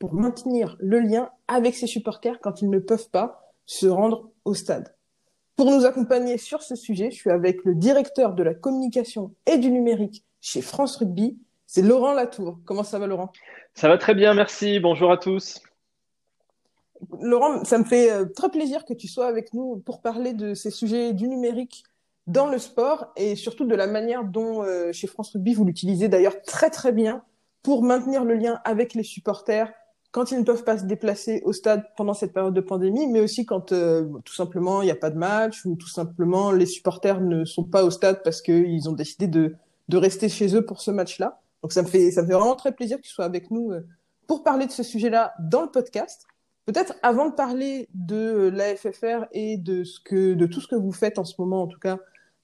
pour maintenir le lien avec ses supporters quand ils ne peuvent pas se rendre au stade. Pour nous accompagner sur ce sujet, je suis avec le directeur de la communication et du numérique chez France Rugby, c'est Laurent Latour. Comment ça va Laurent? Ça va très bien, merci. Bonjour à tous. Laurent, ça me fait euh, très plaisir que tu sois avec nous pour parler de ces sujets du numérique dans le sport et surtout de la manière dont euh, chez France Rugby vous l'utilisez d'ailleurs très très bien pour maintenir le lien avec les supporters quand ils ne peuvent pas se déplacer au stade pendant cette période de pandémie, mais aussi quand euh, tout simplement il n'y a pas de match ou tout simplement les supporters ne sont pas au stade parce qu'ils ont décidé de, de rester chez eux pour ce match-là. Donc ça me fait ça me fait vraiment très plaisir tu sois avec nous euh, pour parler de ce sujet-là dans le podcast. Peut-être avant de parler de la FFR et de ce que de tout ce que vous faites en ce moment en tout cas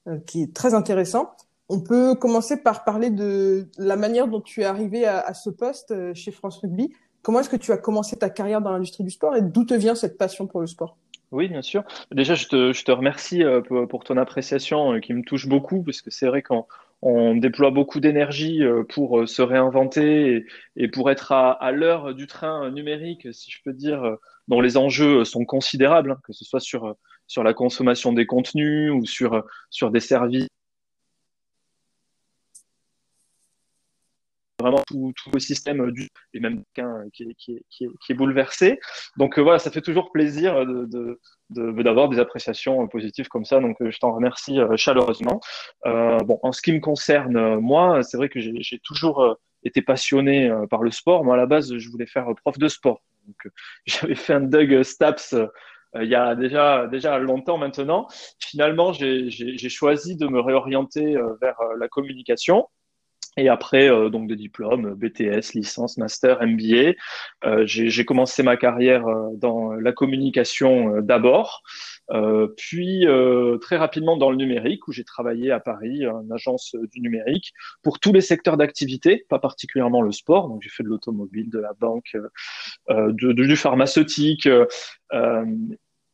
euh, qui est très intéressant. On peut commencer par parler de la manière dont tu es arrivé à, à ce poste chez France Rugby. Comment est-ce que tu as commencé ta carrière dans l'industrie du sport et d'où te vient cette passion pour le sport? Oui, bien sûr. Déjà, je te, je te remercie euh, pour, ton appréciation euh, qui me touche beaucoup, parce que c'est vrai qu'on on déploie beaucoup d'énergie euh, pour se réinventer et, pour être à, à l'heure du train numérique, si je peux dire, dont les enjeux sont considérables, hein, que ce soit sur, sur la consommation des contenus ou sur, sur des services vraiment tout, tout le système du et même qu'un qui est, qui, est, qui, est, qui est bouleversé. Donc euh, voilà, ça fait toujours plaisir de, de, d'avoir des appréciations euh, positives comme ça. Donc euh, je t'en remercie chaleureusement. Euh, bon, en ce qui me concerne, moi, c'est vrai que j'ai toujours été passionné par le sport. Moi, à la base, je voulais faire prof de sport. Donc j'avais fait un Doug Staps il y a déjà déjà longtemps maintenant. Finalement, j'ai choisi de me réorienter vers la communication. Et après, euh, donc des diplômes, BTS, licence, master, MBA. Euh, j'ai commencé ma carrière euh, dans la communication d'abord, puis très rapidement dans le numérique, où j'ai travaillé à Paris, une agence du numérique, pour tous les secteurs d'activité, pas particulièrement le sport. Donc j'ai fait de l'automobile, de la banque, de, du pharmaceutique.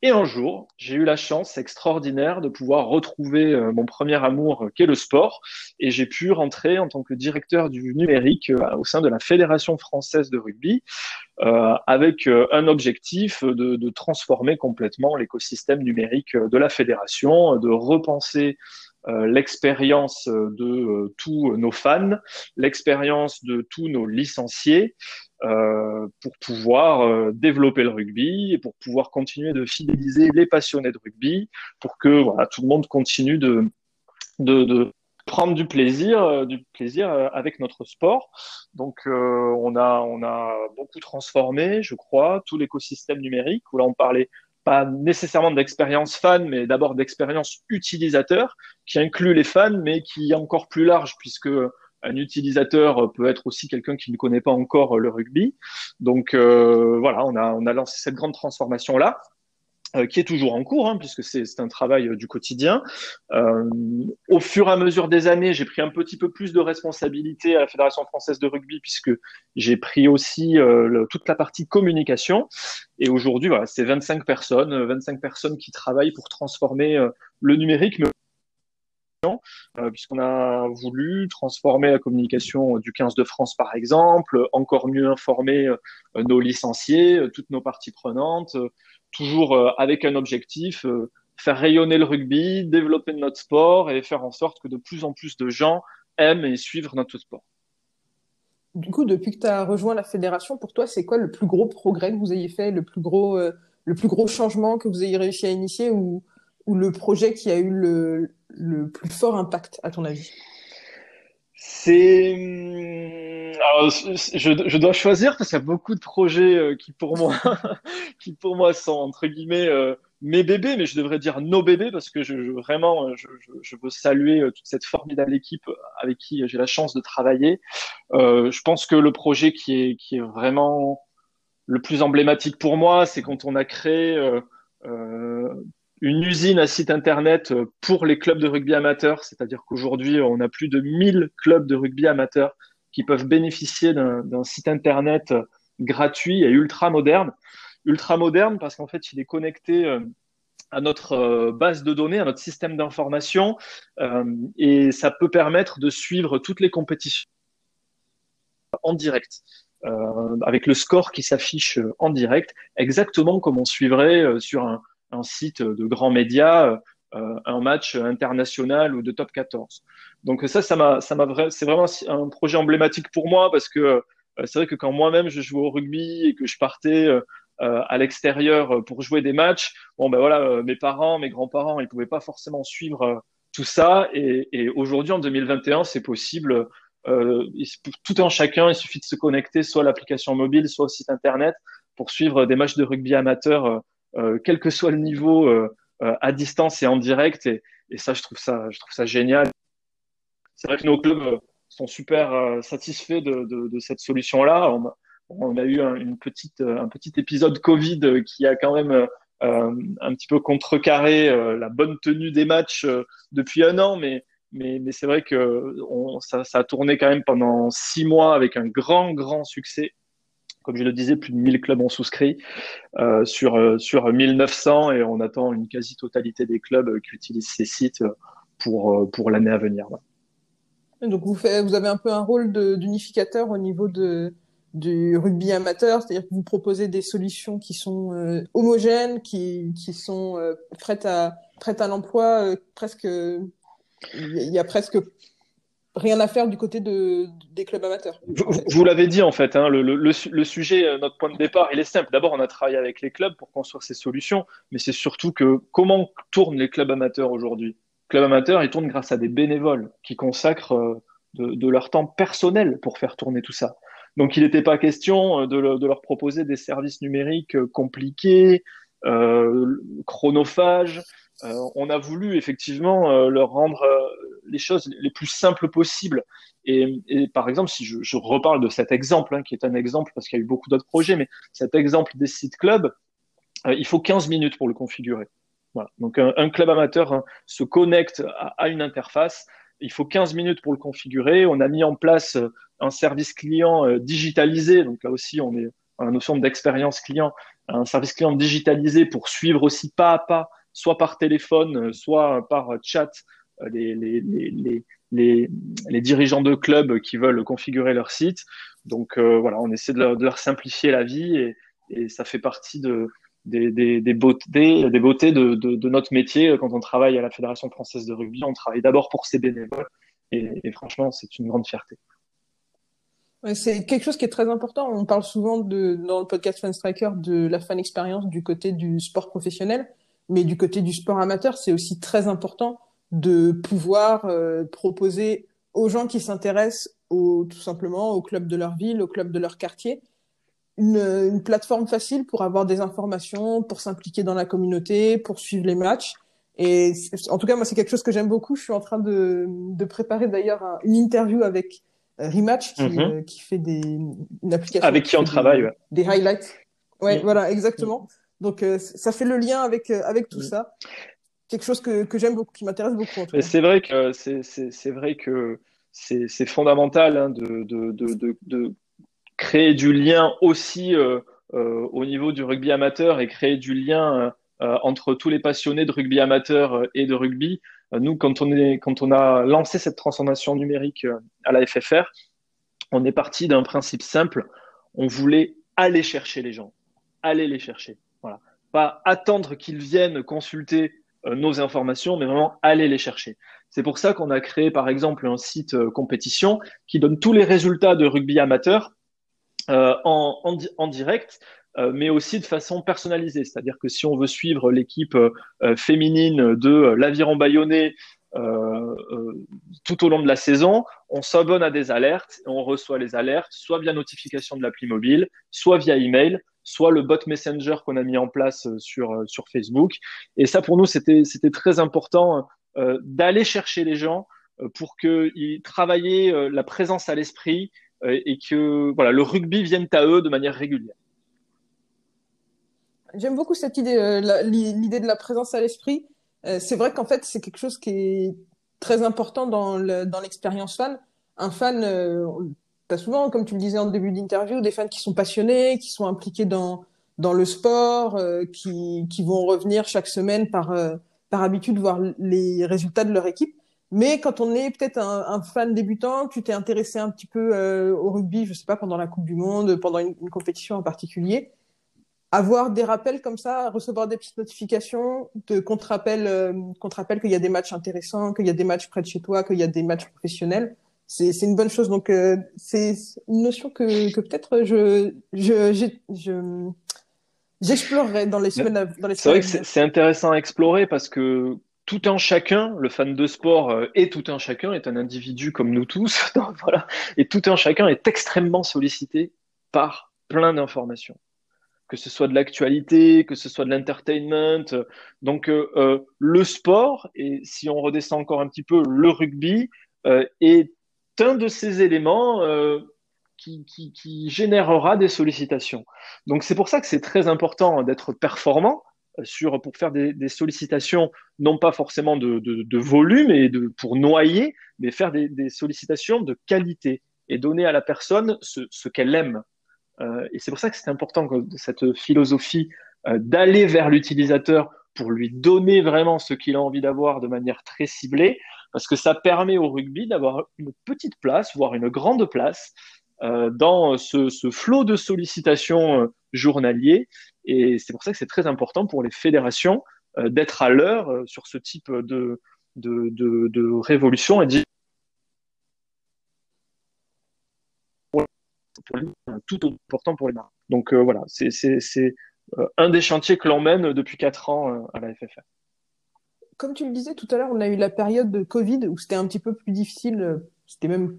Et un jour, j'ai eu la chance extraordinaire de pouvoir retrouver euh, mon premier amour, euh, qui est le sport, et j'ai pu rentrer en tant que directeur du numérique euh, au sein de la Fédération française de rugby, avec un objectif de, de transformer complètement l'écosystème numérique de la fédération, de repenser l'expérience de tous nos fans, l'expérience de tous nos licenciés, euh, pour pouvoir euh, développer le rugby et pour pouvoir continuer de fidéliser les passionnés de rugby, pour que voilà, tout le monde continue de, de, de prendre du plaisir, euh, du plaisir avec notre sport. Donc on a on a beaucoup transformé, je crois, tout l'écosystème numérique. Où là on parlait pas nécessairement d'expérience fan, mais d'abord d'expérience utilisateur, qui inclut les fans, mais qui est encore plus large puisque un utilisateur peut être aussi quelqu'un qui ne connaît pas encore le rugby. Donc euh, voilà, on a, on a lancé cette grande transformation là. Euh, qui est toujours en cours, hein, puisque c'est un travail euh, du quotidien. Euh, au fur et à mesure des années, j'ai pris un petit peu plus de responsabilité à la Fédération française de rugby, puisque j'ai pris aussi le, toute la partie communication. Et aujourd'hui, voilà, c'est 25 personnes, 25 personnes qui travaillent pour transformer le numérique, euh, puisqu'on a voulu transformer la communication du 15 de France, par exemple, encore mieux informer euh, nos licenciés, euh, toutes nos parties prenantes, toujours avec un objectif, faire rayonner le rugby, développer notre sport et faire en sorte que de plus en plus de gens aiment et suivent notre sport. Du coup, depuis que tu as rejoint la fédération, pour toi, c'est quoi le plus gros progrès que vous ayez fait, le plus gros, le plus gros changement que vous ayez réussi à initier ou, ou le projet qui a eu le, le plus fort impact, à ton avis? C'est alors je, je, dois choisir parce qu'il y a beaucoup de projets euh, qui pour moi qui pour moi sont entre guillemets euh, mes bébés mais je devrais dire nos bébés parce que je, vraiment euh, je, je, veux saluer toute cette formidable équipe avec qui j'ai la chance de travailler. Euh, je pense que le projet qui est qui est vraiment le plus emblématique pour moi c'est quand on a créé une usine à site internet pour les clubs de rugby amateurs, c'est-à-dire qu'aujourd'hui, on a plus de 1000 clubs de rugby amateurs qui peuvent bénéficier d'un site internet gratuit et ultra moderne. Ultra moderne parce qu'en fait, il est connecté euh, à notre euh, base de données, à notre système d'information, euh, et ça peut permettre de suivre toutes les compétitions en direct, avec le score qui s'affiche en direct, exactement comme on suivrait sur un, un site de grands médias un match international ou de top 14. Donc ça, ça m'a, ça m'a c'est vraiment un projet emblématique pour moi parce que c'est vrai que quand moi-même je jouais au rugby et que je partais euh, à l'extérieur pour jouer des matchs. Bon, ben voilà, euh, mes parents, mes grands-parents, ils pouvaient pas forcément suivre euh, tout ça. Et, et aujourd'hui, en 2021, c'est possible. Euh, tout un chacun, il suffit de se connecter soit à l'application mobile, soit au site internet pour suivre des matchs de rugby amateur, euh, quel que soit le niveau, euh, à distance et en direct. Et, et, ça, je trouve ça, je trouve ça génial. C'est vrai que nos clubs sont super satisfaits de, de, de cette solution-là on a eu un, une petite, un petit épisode Covid qui a quand même euh, un petit peu contrecarré euh, la bonne tenue des matchs euh, depuis un an, mais mais, mais c'est vrai que ça, ça, a tourné quand même pendant six mois avec un grand, grand succès. Comme je le disais, plus de 1000 clubs ont souscrit euh, sur, sur 1900 et on attend une quasi-totalité des clubs qui utilisent ces sites pour, pour l'année à venir. Donc vous, vous avez un peu un rôle d'unificateur au niveau de, du rugby amateur, c'est-à-dire que vous proposez des solutions qui sont euh, homogènes, qui, qui sont euh, prêtes à prêtes à l'emploi, euh, presque il y a presque rien à faire du côté de, des clubs amateurs. Vous, vous l'avez dit en fait, hein, le, le, le, sujet, notre point de départ, il est simple. D'abord, on a travaillé avec les clubs pour construire ces solutions, mais c'est surtout que comment tournent les clubs amateurs aujourd'hui? Clubs amateurs, ils tournent grâce à des bénévoles qui consacrent de, de leur temps personnel pour faire tourner tout ça. Donc, il n'était pas question euh, de, leur proposer des services numériques euh, compliqués, euh, chronophages. Euh, on a voulu effectivement leur rendre les choses les plus simples possibles. Et, et par exemple, si je, je, reparle de cet exemple, hein, qui est un exemple parce qu'il y a eu beaucoup d'autres projets, mais cet exemple des sites clubs, il faut 15 minutes pour le configurer. Voilà. Donc un, un club amateur hein, se connecte à, à, une interface. Il faut 15 minutes pour le configurer. On a mis en place un service client euh, digitalisé. Donc là aussi, on est à la notion d'expérience client, un service client digitalisé pour suivre aussi pas à pas, soit par téléphone, euh, soit par chat, euh, les, les, les, les, dirigeants de clubs qui veulent configurer leur site. Donc voilà, on essaie de leur, simplifier la vie et, ça fait partie de, des, des, des beautés, des beautés de, de, notre métier. Quand on travaille à la Fédération française de rugby, on travaille d'abord pour ses bénévoles et, et franchement, c'est une grande fierté. C'est quelque chose qui est très important. On parle souvent de, dans le podcast Fan Striker de la fan expérience du côté du sport professionnel, mais du côté du sport amateur, c'est aussi très important de pouvoir euh, proposer aux gens qui s'intéressent au, tout simplement au club de leur ville, au club de leur quartier, une, une plateforme facile pour avoir des informations, pour s'impliquer dans la communauté, pour suivre les matchs. Et en tout cas, moi, c'est quelque chose que j'aime beaucoup. Je suis en train de, de préparer d'ailleurs une interview avec euh, Rematch qui, mhm. euh, qui fait des, une application. Avec qui on travaille, ouais. Des highlights. Ouais, voilà, exactement. Donc, euh, ça fait le lien avec, avec tout ça. Quelque chose que, que j'aime beaucoup, qui m'intéresse beaucoup. C'est vrai que c'est vrai que c'est fondamental hein, de, de, de, de, créer du lien aussi euh, au niveau du rugby amateur et créer du lien entre tous les passionnés de rugby amateur et de rugby euh, nous, quand on, est, quand on a lancé cette transformation numérique euh, à la FFR, on est parti d'un principe simple. On voulait aller chercher les gens, aller les chercher. Voilà. Pas attendre qu'ils viennent consulter euh, nos informations, mais vraiment aller les chercher. C'est pour ça qu'on a créé, par exemple, un site compétition qui donne tous les résultats de rugby amateur euh, en, en, direct euh, mais aussi de façon personnalisée. C'est-à-dire que si on veut suivre l'équipe euh, féminine de l'Aviron Bayonnais euh, tout au long de la saison, on s'abonne à des alertes on reçoit les alertes soit via notification de l'appli mobile, soit via email, soit le bot Messenger qu'on a mis en place sur sur Facebook. Et ça pour nous c'était très important euh, d'aller chercher les gens pour qu'ils travaillent la présence à l'esprit et que voilà le rugby vienne à eux de manière régulière. J'aime beaucoup cette idée, l'idée de la présence à l'esprit. c'est vrai qu'en fait, c'est quelque chose qui est très important dans l'expérience fan. Un fan, souvent, comme tu le disais en début d'interview, des fans qui sont passionnés, qui sont impliqués dans, dans le sport, qui, qui vont revenir chaque semaine par, par habitude voir les résultats de leur équipe. Mais quand on est peut-être un, fan débutant, tu t'es intéressé un petit peu euh, au rugby, je sais pas, pendant la Coupe du Monde, pendant une, compétition en particulier, avoir des rappels comme ça, recevoir des petites notifications euh, qu'on te rappelle qu'il y a des matchs intéressants, qu'il y a des matchs près de chez toi, qu'il y a des matchs professionnels, c'est une bonne chose. Donc euh, c'est une notion que, que peut-être je, je, je, j'explorerai dans les semaines dans les C'est vrai que c'est intéressant à explorer parce que tout un chacun, le fan de sport euh, et tout un chacun est un individu comme nous tous, voilà, et tout un chacun est extrêmement sollicité par plein d'informations, que ce soit de l'actualité, que ce soit de l'entertainment. Donc euh, euh, le sport, et si on redescend encore un petit peu, le rugby est un de ces éléments qui, qui, générera des sollicitations. Donc c'est pour ça que c'est très important d'être performant sur, pour faire des, sollicitations, non pas forcément de, volume et pour noyer, mais faire des, sollicitations de qualité et donner à la personne ce, qu'elle aime. Euh, et c'est pour ça que c'est important que cette philosophie euh, d'aller vers l'utilisateur pour lui donner vraiment ce qu'il a envie d'avoir de manière très ciblée, parce que ça permet au rugby d'avoir une petite place, voire une grande place, euh, dans ce, ce flot de sollicitations euh, journaliers et c'est pour ça que c'est très important pour les fédérations euh, d'être à l'heure euh, sur ce type de, de, de, de révolution et tout important pour les marques. Donc euh, voilà, c'est un des chantiers que l'on mène depuis quatre ans à la FFR. Comme tu le disais tout à l'heure, on a eu la période de Covid où c'était un petit peu plus difficile, c'était même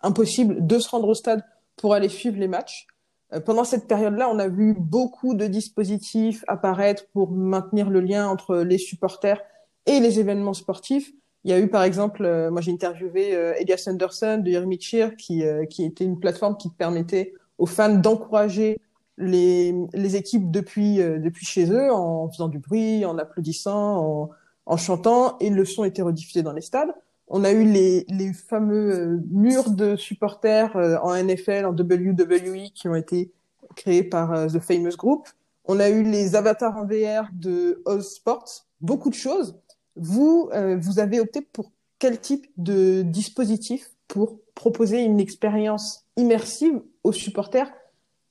impossible de se rendre au stade pour aller suivre les matchs. Euh, pendant cette période-là, on a vu beaucoup de dispositifs apparaître pour maintenir le lien entre les supporters et les événements sportifs. Il y a eu par exemple, euh, moi j'ai interviewé euh, Elias Anderson de Yermi Cheer, qui, était une plateforme qui permettait aux fans d'encourager les, les équipes depuis, depuis chez eux en faisant du bruit, en applaudissant, en, en chantant, et le son était rediffusé dans les stades. On a eu les, les fameux euh, murs de supporters euh, en NFL, en WWE qui ont été créés par euh, The Famous Group. On a eu les avatars en VR de Oz Sports, beaucoup de choses. Vous, vous avez opté pour quel type de dispositif pour proposer une expérience immersive aux supporters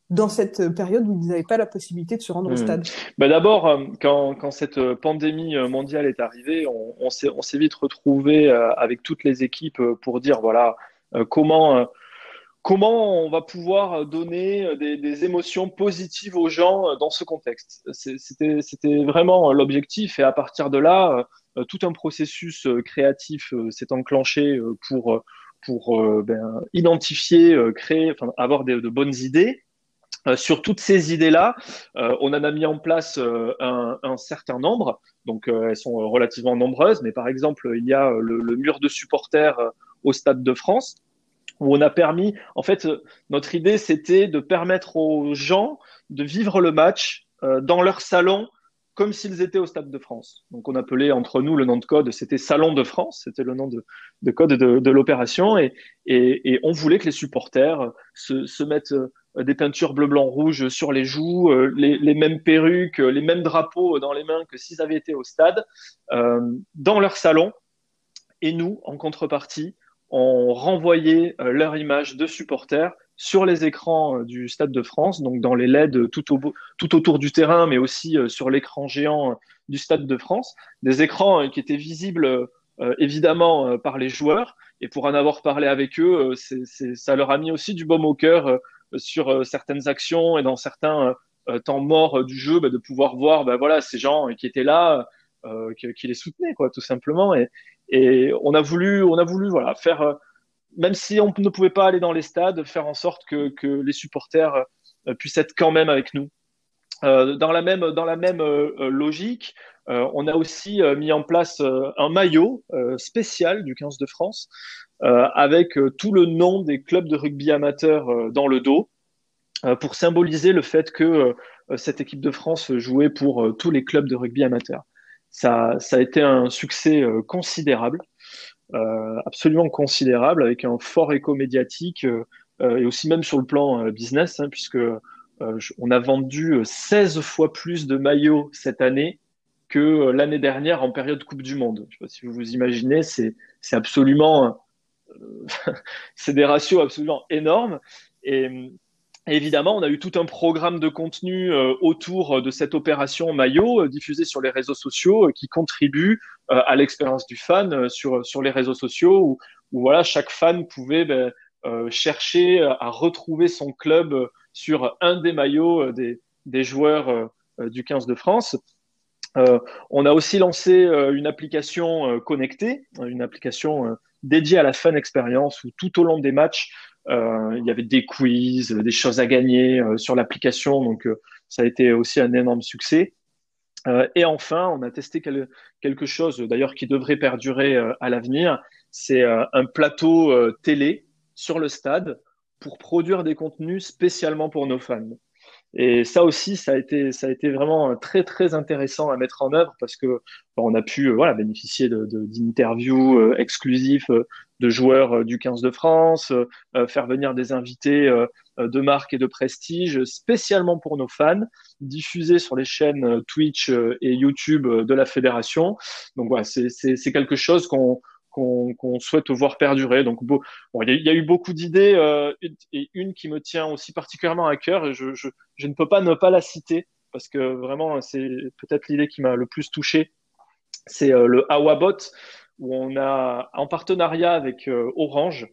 dans cette période où vous n'avez pas la possibilité de se rendre au hmm. stade bah D'abord, euh, quand, quand, cette pandémie euh, mondiale est arrivée, on, on s'est vite retrouvé euh, avec toutes les équipes pour dire voilà comment comment on va pouvoir donner des, des, émotions positives aux gens dans ce contexte. C'était vraiment l'objectif et à partir de là, tout un processus créatif s'est enclenché pour pour ben, identifier, créer, enfin, avoir de bonnes idées euh, sur toutes ces idées-là, euh, on en a mis en place euh, un, un, certain nombre. Donc, elles sont relativement nombreuses. Mais par exemple, il y a le, le mur de supporters au Stade de France, où on a permis, en fait, notre idée, c'était de permettre aux gens de vivre le match dans leur salon comme s'ils étaient au Stade de France. Donc on appelait entre nous le nom de code, c'était Salon de France, c'était le nom de, de code de, de l'opération, et, et, et, on voulait que les supporters se, se mettent euh, des peintures bleu, blanc, rouge sur les joues, euh, les, les, mêmes perruques, les mêmes drapeaux dans les mains que s'ils avaient été au stade, euh, dans leur salon. Et nous, en contrepartie, on renvoyait leur image de supporters sur les écrans du Stade de France, donc dans les LED tout, au, tout autour du terrain, mais aussi sur l'écran géant du Stade de France, des écrans qui étaient visibles évidemment par les joueurs. Et pour en avoir parlé avec eux, c'est, ça leur a mis aussi du baume au cœur sur euh, certaines actions et dans certains euh, euh, temps morts du jeu, bah, de pouvoir voir bah, voilà, ces gens qui étaient là, qui, les soutenaient, tout simplement. Et, on a voulu, on a voulu voilà, faire, même si on ne pouvait pas aller dans les stades, faire en sorte que, les supporters puissent être quand même avec nous. Dans la même, dans la même logique, on a aussi mis en place un maillot spécial du 15 de France avec tout le nom des clubs de rugby amateurs dans le dos. Euh, pour symboliser le fait que cette équipe de France jouait pour tous les clubs de rugby amateurs. Ça, ça a été un succès considérable, absolument considérable, avec un fort écho médiatique et aussi même sur le plan business, hein, puisque on a vendu 16 fois plus de maillots cette année que l'année dernière en période Coupe du Monde. Je sais pas si vous vous imaginez, c'est absolument c'est des ratios absolument énormes. Et, évidemment, on a eu tout un programme de contenu euh, autour de cette opération maillot euh, diffusé sur les réseaux sociaux euh, qui contribue à l'expérience du fan sur, sur les réseaux sociaux où, voilà, chaque fan pouvait ben, chercher à retrouver son club sur un des maillots des, des joueurs du 15 de France. Euh, on a aussi lancé une application connectée, une application dédié à la fun expérience où tout au long des matchs, euh, il y avait des quiz, des choses à gagner euh, sur l'application. Donc, euh, ça a été aussi un énorme succès. et enfin, on a testé quelque chose d'ailleurs qui devrait perdurer à l'avenir. C'est un plateau télé sur le stade pour produire des contenus spécialement pour nos fans. Et ça aussi, ça a été, ça a été vraiment très très intéressant à mettre en œuvre parce que on a pu voilà bénéficier de d'interviews euh, exclusives euh, de joueurs euh, du 15 de France, faire venir des invités de marque et de prestige spécialement pour nos fans, diffusés sur les chaînes Twitch et YouTube de la fédération. Donc voilà, c'est c'est quelque chose qu'on qu'on souhaite voir perdurer. Donc, il y, a eu beaucoup d'idées euh, et une qui me tient aussi particulièrement à cœur et je, ne peux pas ne pas la citer parce que vraiment, c'est peut-être l'idée qui m'a le plus touché. C'est euh, le Awabot où on a, en partenariat avec euh, Orange,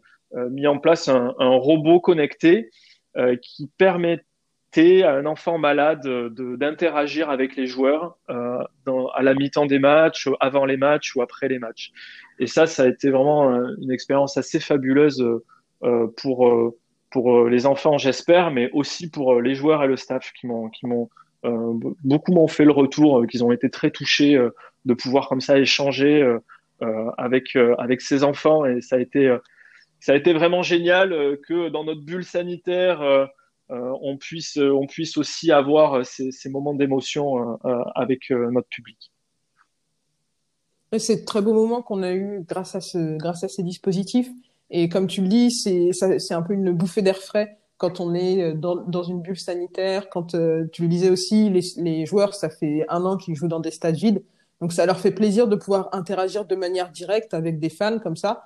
mis en place un robot connecté qui permet à un enfant malade d'interagir avec les joueurs euh, dans, à la mi-temps des matchs, avant les matchs ou après les matchs. Et ça, ça a été vraiment euh, une expérience assez fabuleuse euh, pour euh, pour les enfants, j'espère, mais aussi pour les joueurs et le staff qui m'ont qui m'ont euh, beaucoup m'ont fait le retour, qu'ils ont été très touchés de pouvoir comme ça échanger avec avec ces enfants et ça a été ça a été vraiment génial que dans notre bulle sanitaire euh, on, puisse, euh, on puisse aussi avoir euh, ces, moments d'émotion avec notre public. C'est de très beaux moments qu'on a eu grâce à, ce, grâce à ces dispositifs. Et comme tu le dis, c'est un peu une bouffée d'air frais quand on est dans, dans une bulle sanitaire. Quand tu le disais aussi, les, les, joueurs, ça fait un an qu'ils jouent dans des stades vides. Donc ça leur fait plaisir de pouvoir interagir de manière directe avec des fans comme ça.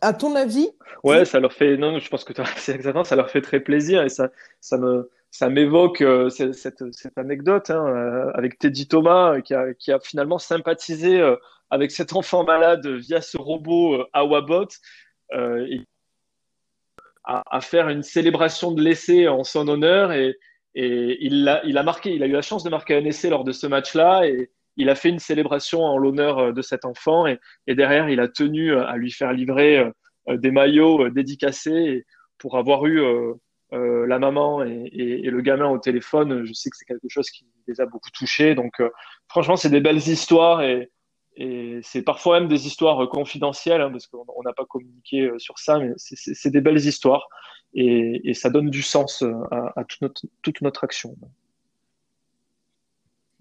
À ton avis Ouais, ça leur fait. Non, je pense que c'est exactement. Ça leur fait très plaisir et ça, ça me, ça m'évoque euh, cette, cette, anecdote hein, euh, avec Teddy Thomas euh, qui a, qui a finalement sympathisé avec cet enfant malade via ce robot Awabot et à, à, faire une célébration de l'essai en son honneur et, et il a, il a marqué. Il a eu la chance de marquer un essai lors de ce match-là et il a fait une célébration en l'honneur euh, de cet enfant et, derrière, il a tenu euh, à lui faire livrer euh, des maillots dédicacés pour avoir eu la maman et, le gamin au téléphone. Je sais que c'est quelque chose qui les a beaucoup touchés. Donc, franchement, c'est des belles histoires et, c'est parfois même des histoires confidentielles hein, parce qu'on n'a pas communiqué sur ça, mais c'est des belles histoires et, ça donne du sens à, à toute, notre, toute notre action.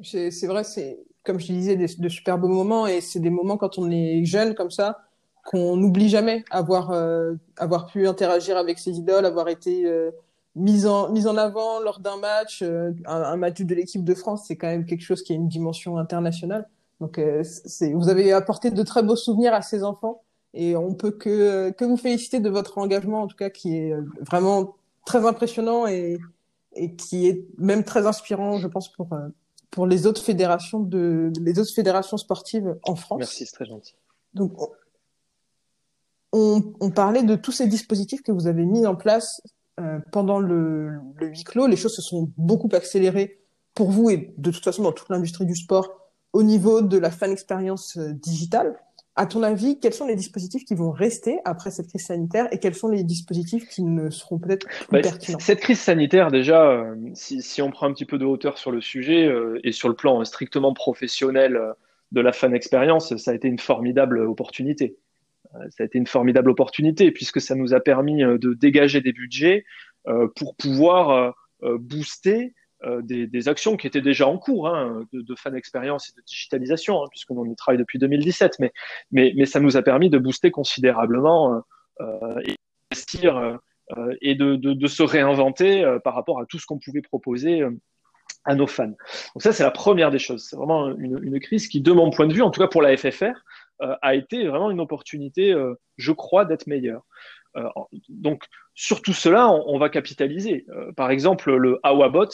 C'est vrai, c'est comme je disais, de super beaux moments et c'est des moments quand on est jeune comme ça qu'on n'oublie jamais avoir euh, avoir pu interagir avec ses idoles, avoir été euh, mis en mis en avant lors d'un match, euh, un, match de l'équipe de France, c'est quand même quelque chose qui a une dimension internationale. Donc euh, c'est vous avez apporté de très beaux souvenirs à ces enfants et on peut que que vous féliciter de votre engagement en tout cas qui est vraiment très impressionnant et et qui est même très inspirant, je pense pour pour les autres fédérations de les autres fédérations sportives en France. Merci, c'est très gentil. Donc on, on, parlait de tous ces dispositifs que vous avez mis en place euh, pendant le, le huis clos. Les choses se sont beaucoup accélérées pour vous et de toute façon dans toute l'industrie du sport au niveau de la fan expérience euh, digitale. À ton avis, quels sont les dispositifs qui vont rester après cette crise sanitaire et quels sont les dispositifs qui ne seront peut-être plus bah, pertinents? Cette crise sanitaire, déjà, euh, si, si, on prend un petit peu de hauteur sur le sujet euh, et sur le plan strictement professionnel euh, de la fan expérience, ça a été une formidable opportunité. Ça a été une formidable opportunité puisque ça nous a permis de dégager des budgets pour pouvoir booster des, des, actions qui étaient déjà en cours hein, de, de fan expérience et de digitalisation, hein, puisqu'on y travaille depuis 2017, mais, mais, mais ça nous a permis de booster considérablement et investir et de, de, de, se réinventer par rapport à tout ce qu'on pouvait proposer à nos fans. Donc ça, c'est la première des choses. C'est vraiment une, une, crise qui, de mon point de vue, en tout cas pour la FFR, euh, a été vraiment une opportunité, euh, je crois, d'être meilleur. Euh, donc sur tout cela, on, on va capitaliser. Euh, par exemple, le Awabot,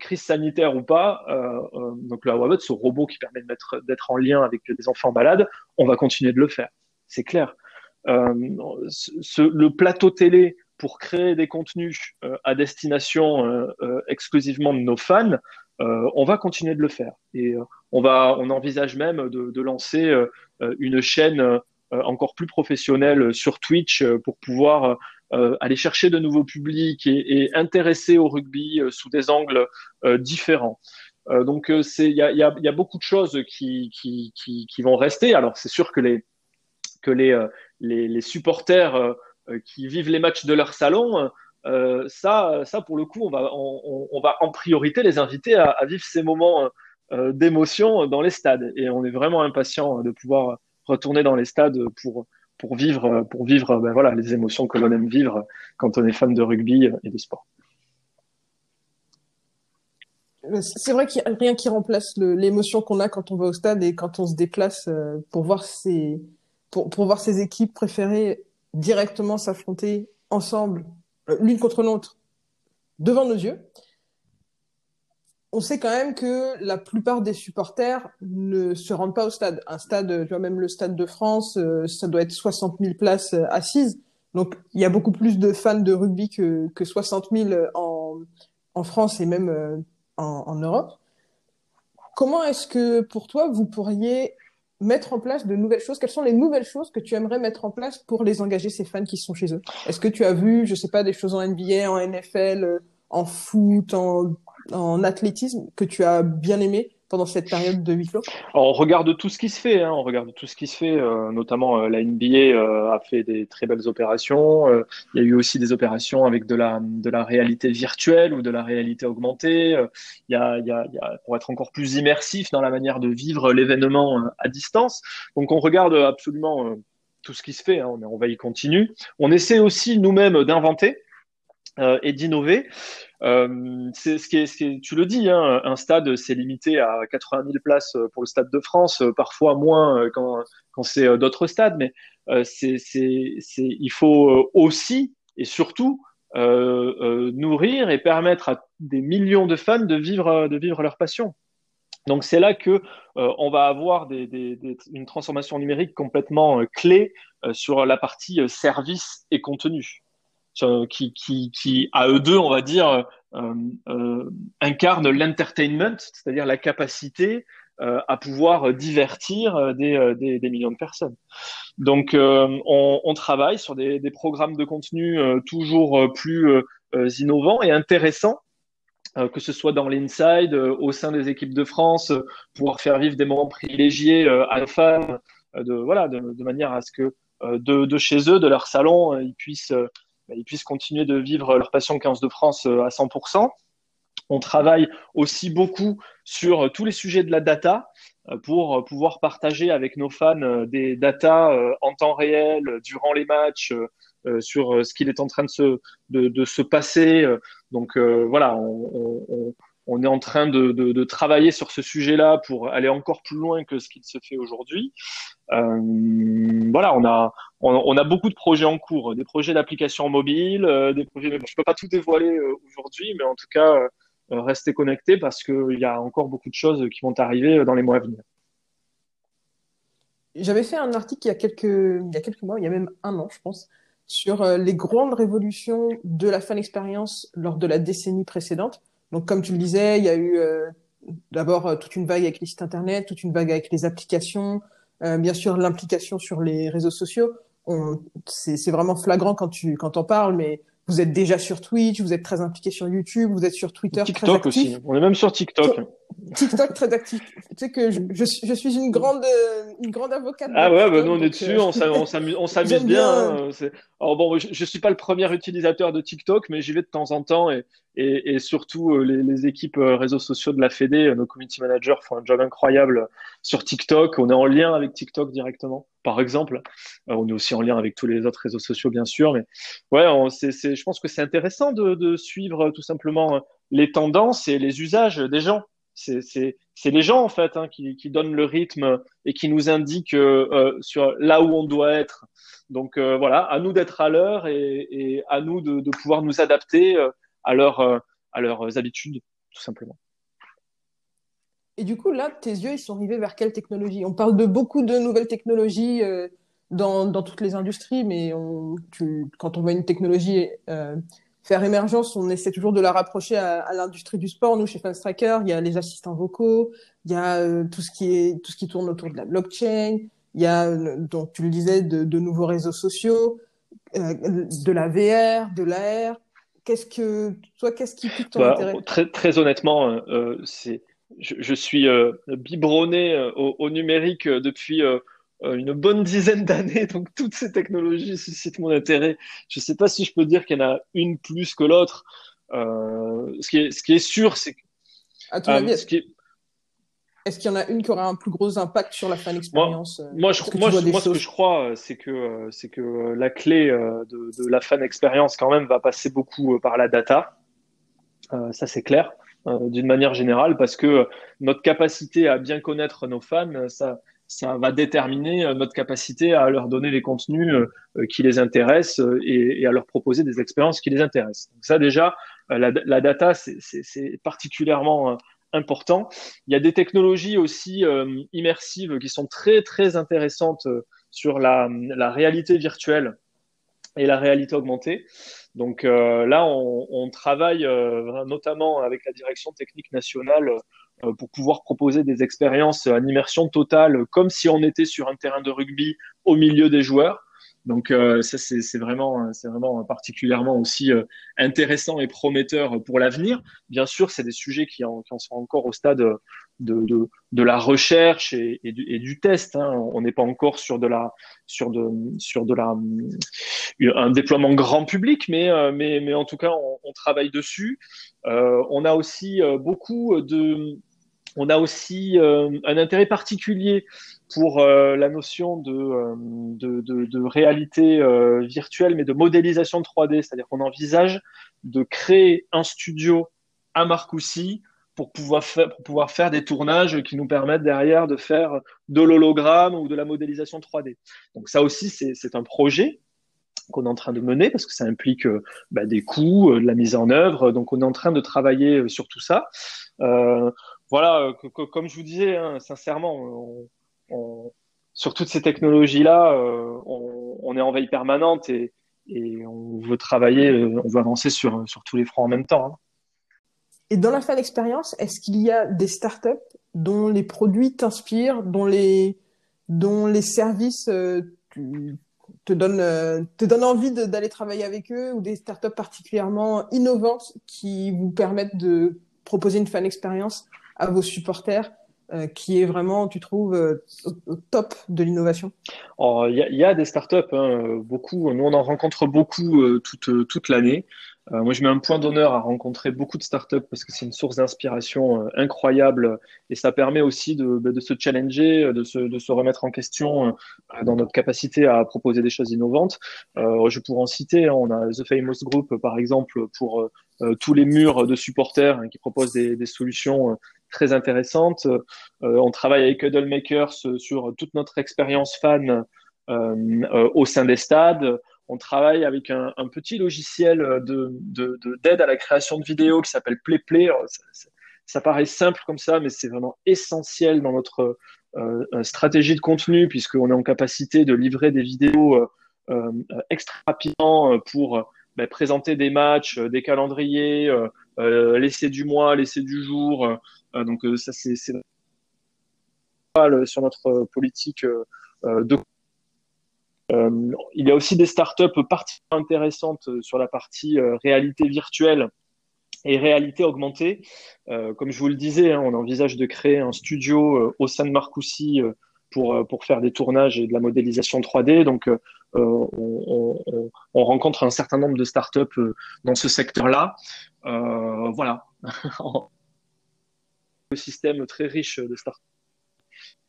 crise sanitaire ou pas, donc le Awabot, ce robot qui permet d'être en lien avec des enfants malades, on va continuer de le faire. C'est clair. Ce, le plateau télé pour créer des contenus euh, à destination euh, euh, exclusivement de nos fans, on va continuer de le faire. Et on va, on envisage même de, de lancer une chaîne encore plus professionnelle sur Twitch pour pouvoir aller chercher de nouveaux publics et, et intéresser au rugby sous des angles différents. donc c'est il y a, y, a, y a, beaucoup de choses qui, qui, qui, qui vont rester. Alors c'est sûr que les que les, les, les supporters euh, qui vivent les matchs de leur salon, euh, ça, ça pour le coup, on va, on, on va en priorité les inviter à, à vivre ces moments euh, d'émotion dans les stades. Et on est vraiment impatient de pouvoir retourner dans les stades pour pour vivre pour vivre ben voilà les émotions que l'on aime vivre quand on est fan de rugby et de sport. C'est vrai qu'il n'y a rien qui remplace l'émotion qu'on a quand on va au stade et quand on se déplace pour voir ses pour, pour voir ses équipes préférées directement s'affronter ensemble, euh, l'une contre l'autre, devant nos yeux, on sait quand même que la plupart des supporters ne se rendent pas au stade. Un stade, tu vois, même le stade de France, euh, ça doit être 60 000 places euh, assises. Donc, il y a beaucoup plus de fans de rugby que, que 60 000 en, France et même en, en Europe. Comment est-ce que, pour toi, vous pourriez mettre en place de nouvelles choses? Quelles sont les nouvelles choses que tu aimerais mettre en place pour les engager, ces fans qui sont chez eux? Est-ce que tu as vu, je sais pas, des choses en NBA, en NFL, euh, en foot, en, en athlétisme que tu as bien aimé pendant cette période de huis clos? On regarde tout ce qui se fait, hein, on regarde tout ce qui se fait, euh, notamment euh, la NBA euh, a fait des très belles opérations. Il y a eu aussi des opérations avec de la de la réalité virtuelle ou de la réalité augmentée. Il y a, il y a, y a pour être encore plus immersif dans la manière de vivre l'événement à distance. Donc on regarde absolument tout ce qui se fait. Hein, on, on va y continuer. On essaie aussi nous-mêmes d'inventer. Et d'innover. Euh, c'est ce qui est, ce qui tu le dis, hein, un stade c'est limité à 80 000 places pour le stade de France, parfois moins quand, quand c'est d'autres stades, mais euh, c'est, il faut aussi et surtout euh, euh, nourrir et permettre à des millions de fans de vivre, de vivre leur passion. Donc c'est là que on va avoir des, une transformation numérique complètement clé sur la partie service et contenu qui, qui, qui, à eux deux, on va dire, euh, euh, incarnent l'entertainment, c'est-à-dire la capacité euh, à pouvoir divertir des, des, des, millions de personnes. Donc, on, on, travaille sur des, des, programmes de contenu toujours plus innovants et intéressants que ce soit dans l'inside, au sein des équipes de France, pouvoir faire vivre des moments privilégiés à nos fans, de voilà, de, de, manière à ce que de, de, chez eux, de leur salon, ils puissent ils puissent continuer de vivre leur passion 15 de France euh, à 100%. On travaille aussi beaucoup sur euh, tous les sujets de la data euh, pour pouvoir partager avec nos fans des data en temps réel durant les matchs sur ce qu'il est en train de se, de, se passer. Donc voilà, on, on, est en train de, travailler sur ce sujet-là pour aller encore plus loin que ce qu'il se fait aujourd'hui. Euh, voilà, on a, beaucoup de projets en cours, des projets d'application mobile, euh, des projets. Je peux pas tout dévoiler euh, aujourd'hui, mais en tout cas, restez connectés parce qu'il y a encore beaucoup de choses qui vont arriver dans les mois à venir. J'avais fait un article il y a quelques, il y a quelques mois, il y a même un an, je pense, sur les grandes révolutions de la fan expérience lors de la décennie précédente. Donc, comme tu le disais, il y a eu d'abord toute une vague avec les sites internet, toute une vague avec les applications, euh, bien sûr, l'implication sur les réseaux sociaux, c'est vraiment flagrant quand tu quand en parles, mais vous êtes déjà sur Twitch, vous êtes très impliqué sur YouTube, vous êtes sur Twitter. TikTok aussi. On est même sur TikTok. TikTok très actif. Tu sais que je, je, je suis une grande, euh, une grande avocate. Ah ouais, bah nous on est dessus, euh, on s'amuse, bien. Hein, Alors bon, je, je suis pas le premier utilisateur de TikTok, mais j'y vais de temps en temps et, et, et surtout euh, les, les, équipes réseaux sociaux de la Fédé, nos community managers font un job incroyable sur TikTok. On est en lien avec TikTok directement, par exemple. on est aussi en lien avec tous les autres réseaux sociaux, bien sûr, mais ouais, c'est, je pense que c'est intéressant de, de suivre tout simplement les tendances et les usages des gens c'est les gens en fait hein, qui, qui, donnent le rythme et qui nous indiquent euh, sur là où on doit être. Donc euh, voilà, à nous d'être à l'heure et, et, à nous de, de pouvoir nous adapter euh, à, leur, euh, à leurs habitudes, tout simplement. Et du coup, là, tes yeux, ils sont rivés vers quelle technologie? On parle de beaucoup de nouvelles technologies dans, dans, toutes les industries, mais on, tu, quand on voit une technologie faire émergence, on essaie toujours de la rapprocher à, à l'industrie du sport. Nous, chez Striker, il y a les assistants vocaux, il y a euh, tout ce qui est tout ce qui tourne autour de la blockchain, il y a euh, donc tu le disais de, de nouveaux réseaux sociaux, euh, de la VR, de l'AR. Qu'est-ce que toi, qu'est-ce qui pique ton bah, intérêt? Très très honnêtement, euh, c'est je, je, suis biberonné au, au, numérique depuis euh, une bonne dizaine d'années, donc toutes ces technologies suscitent mon intérêt. Je ne sais pas si je peux dire qu'il y en a une plus que l'autre. Euh, ce, qui est, ce qui est sûr, c'est que. À ton avis, est-ce est... est qu'il y en a une qui aura un plus gros impact sur la fan expérience Moi, moi, je, moi, moi ce que je crois, c'est que, c'est que la clé de, de, la fan expérience, quand même, va passer beaucoup par la data. Euh, ça, c'est clair, d'une manière générale, parce que notre capacité à bien connaître nos fans, ça, ça va déterminer euh, notre capacité à leur donner les contenus euh, euh, qui les intéressent et, à leur proposer des expériences qui les intéressent. Donc ça déjà, la, data, c'est particulièrement important. Il y a des technologies aussi immersives qui sont très très intéressantes sur la, réalité virtuelle et la réalité augmentée. Donc là, on, on travaille notamment avec la direction technique nationale euh, pour pouvoir proposer des expériences en immersion totale, comme si on était sur un terrain de rugby au milieu des joueurs. Donc euh, ça c'est vraiment c'est vraiment particulièrement aussi euh, intéressant et prometteur pour l'avenir. Bien sûr, c'est des sujets qui en, qui en, sont encore au stade de, de, de la recherche et, du, et du, test. Hein. On n'est pas encore sur de la sur de sur de la un déploiement grand public, mais mais mais en tout cas on, on travaille dessus. on a aussi beaucoup de on a aussi euh, un intérêt particulier pour euh, la notion de, euh, réalité virtuelle, mais de modélisation de 3D, c'est-à-dire qu'on envisage de créer un studio à Marcoussis pour pouvoir, faire, pour pouvoir faire des tournages qui nous permettent derrière de faire de l'hologramme ou de la modélisation 3D. Donc ça aussi, c'est un projet qu'on est en train de mener parce que ça implique bah, des coûts, de la mise en œuvre. Donc on est en train de travailler sur tout ça. Voilà, euh, comme je vous disais, hein, sincèrement, sur toutes ces technologies-là, euh, on, est en veille permanente et, on veut travailler, euh, on veut avancer sur, tous les fronts en même temps. Hein. Et dans la fin d'expérience, est-ce qu'il y a des startups dont les produits t'inspirent, dont les, dont les services te, donnent, te donnent envie d'aller travailler avec eux, ou des startups particulièrement innovantes qui vous permettent de proposer une fan expérience à vos supporters euh, qui est vraiment, tu trouves, euh, au, top de l'innovation? Il y, a des startups, hein, beaucoup. Nous, on en rencontre beaucoup euh, toute, toute l'année. moi, je mets un point d'honneur à rencontrer beaucoup de startups parce que c'est une source d'inspiration incroyable et ça permet aussi de, bah, se challenger, de se, de se, remettre en question dans notre capacité à proposer des choses innovantes. je pourrais en citer, hein, on a The Famous Group, par exemple, pour tous les murs de supporters hein, qui proposent des solutions très intéressante. Euh, on travaille avec Huddle Makers sur toute notre expérience fan euh, au sein des stades. On travaille avec un, petit logiciel de, d'aide à la création de vidéos qui s'appelle PlayPlay. Ça, ça, paraît simple comme ça, mais c'est vraiment essentiel dans notre euh, stratégie de contenu puisqu'on est en capacité de livrer des vidéos extra rapidement pour ben, présenter des matchs, des calendriers, l'essai du mois, l'essai du jour, euh, donc euh, ça c'est sur notre politique euh, de il y a aussi des startups particulièrement intéressantes sur la partie réalité virtuelle et réalité augmentée. comme je vous le disais, hein, on envisage de créer un studio au sein de Marcoussis pour, pour faire des tournages et de la modélisation 3D. Donc, on, on, on, rencontre un certain nombre de startups dans ce secteur-là. voilà. système très riche de startups.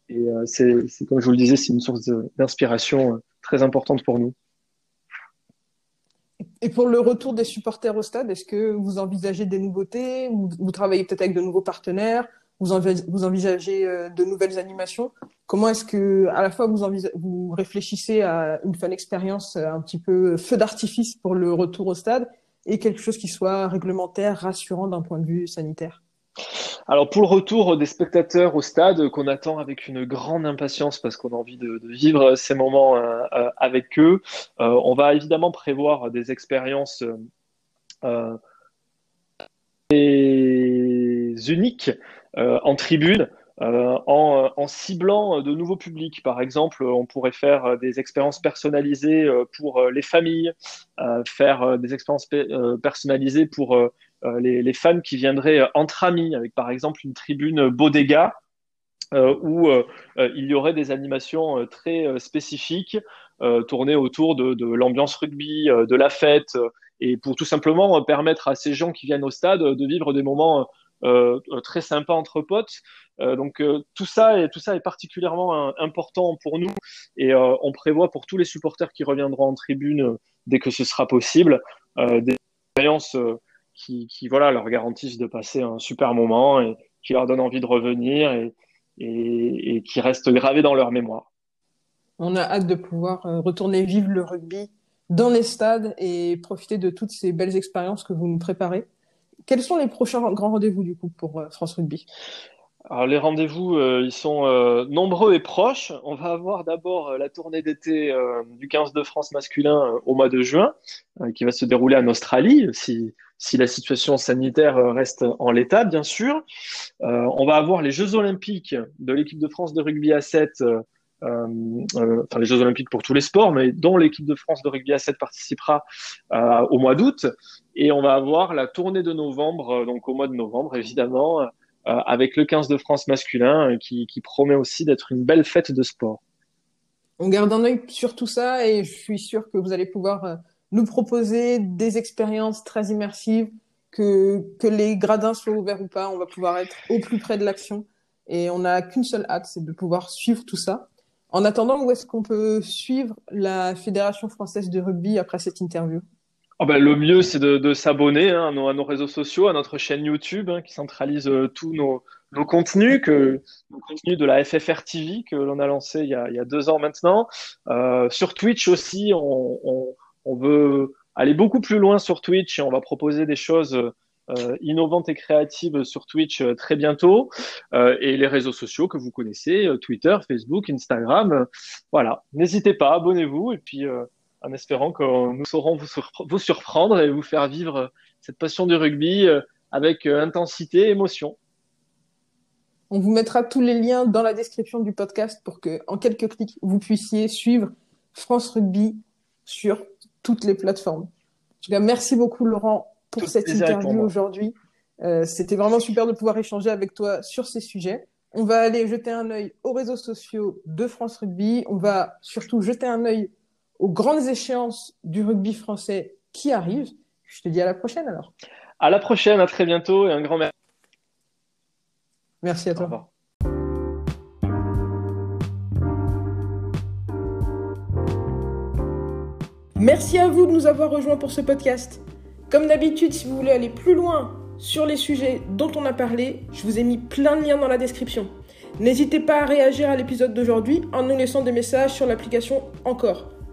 Et euh, c'est, comme je vous le disais, c'est une source d'inspiration euh, très importante pour nous. Et pour le retour des supporters au stade, est-ce que vous envisagez des nouveautés vous, travaillez peut-être avec de nouveaux partenaires? Vous, vous envisagez euh, de nouvelles animations? Comment est-ce que, à la fois, vous, vous réfléchissez à une fun expérience un petit peu feu d'artifice pour le retour au stade et quelque chose qui soit réglementaire, rassurant d'un point de vue sanitaire? Alors pour le retour des spectateurs au stade, qu'on attend avec une grande impatience parce qu'on a envie de, vivre ces moments euh, euh, avec eux, euh, on va évidemment prévoir des expériences uniques en tribune. en, en, ciblant de nouveaux publics. Par exemple, on pourrait faire des expériences personnalisées pour les familles, faire des expériences personnalisées pour euh, les, fans qui viendraient euh, entre amis, avec par exemple une tribune bodega, euh, où il y aurait des animations très spécifiques tournées autour de, l'ambiance rugby, de la fête, et pour tout simplement permettre à ces gens qui viennent au stade de vivre des moments très sympas entre potes. donc tout ça est tout ça est particulièrement important pour nous et on prévoit pour tous les supporters qui reviendront en tribune dès que ce sera possible des expériences qui, voilà, leur garantissent de passer un super moment et qui leur donnent envie de revenir et, et, et qui restent gravés dans leur mémoire. On a hâte de pouvoir euh, retourner vivre le rugby dans les stades et profiter de toutes ces belles expériences que vous nous préparez. Quels sont les prochains grands rendez-vous du coup pour euh, France Rugby? Alors les rendez-vous, euh, ils sont euh, nombreux et proches. On va avoir d'abord euh, la tournée d'été du 15 de France masculin au mois de juin, qui va se dérouler en Australie, si, si la situation sanitaire reste en l'état, bien sûr. on va avoir les Jeux olympiques de l'équipe de France de rugby à 7, enfin les Jeux olympiques pour tous les sports, mais dont l'équipe de France de rugby à 7 participera au mois d'août. Et on va avoir la tournée de novembre, donc au mois de novembre, évidemment euh, avec le 15 de France masculin euh, qui, promet aussi d'être une belle fête de sport. On garde un œil sur tout ça et je suis sûr que vous allez pouvoir euh, nous proposer des expériences très immersives, que les gradins soient ouverts ou pas, on va pouvoir être au plus près de l'action. Et on n'a qu'une seule hâte, c'est de pouvoir suivre tout ça. En attendant, où est-ce qu'on peut suivre la Fédération française de rugby après cette interview? Oh ben, le mieux, c'est de, de s'abonner hein, à, nos, à, nos, réseaux sociaux, à notre chaîne YouTube hein, qui centralise euh, tous nos, nos, contenus, que, nos contenus de la FFR TV que l'on a lancé il y a, il y a, deux ans maintenant. Euh, sur Twitch aussi, on, on, on, veut aller beaucoup plus loin sur Twitch et on va proposer des choses euh, innovantes et créatives sur Twitch euh, très bientôt. Euh, et les réseaux sociaux que vous connaissez, Twitter, Facebook, Instagram. voilà, n'hésitez pas, abonnez-vous et puis en espérant que nous saurons vous, surprendre et vous faire vivre cette passion du rugby euh, avec euh, intensité et émotion. On vous mettra tous les liens dans la description du podcast pour que, en quelques clics, vous puissiez suivre France Rugby sur toutes les plateformes. En tout cas, merci beaucoup, Laurent, pour cette interview aujourd'hui. Euh, C'était vraiment super de pouvoir échanger avec toi sur ces sujets. On va aller jeter un œil aux réseaux sociaux de France Rugby. On va surtout jeter un œil aux grandes échéances du rugby français qui arrivent. Je te dis à la prochaine alors. À la prochaine, à très bientôt et un grand merci. Merci à toi. Merci à vous de nous avoir rejoints pour ce podcast. Comme d'habitude, si vous voulez aller plus loin sur les sujets dont on a parlé, je vous ai mis plein de liens dans la description. N'hésitez pas à réagir à l'épisode d'aujourd'hui en nous laissant des messages sur l'application Encore.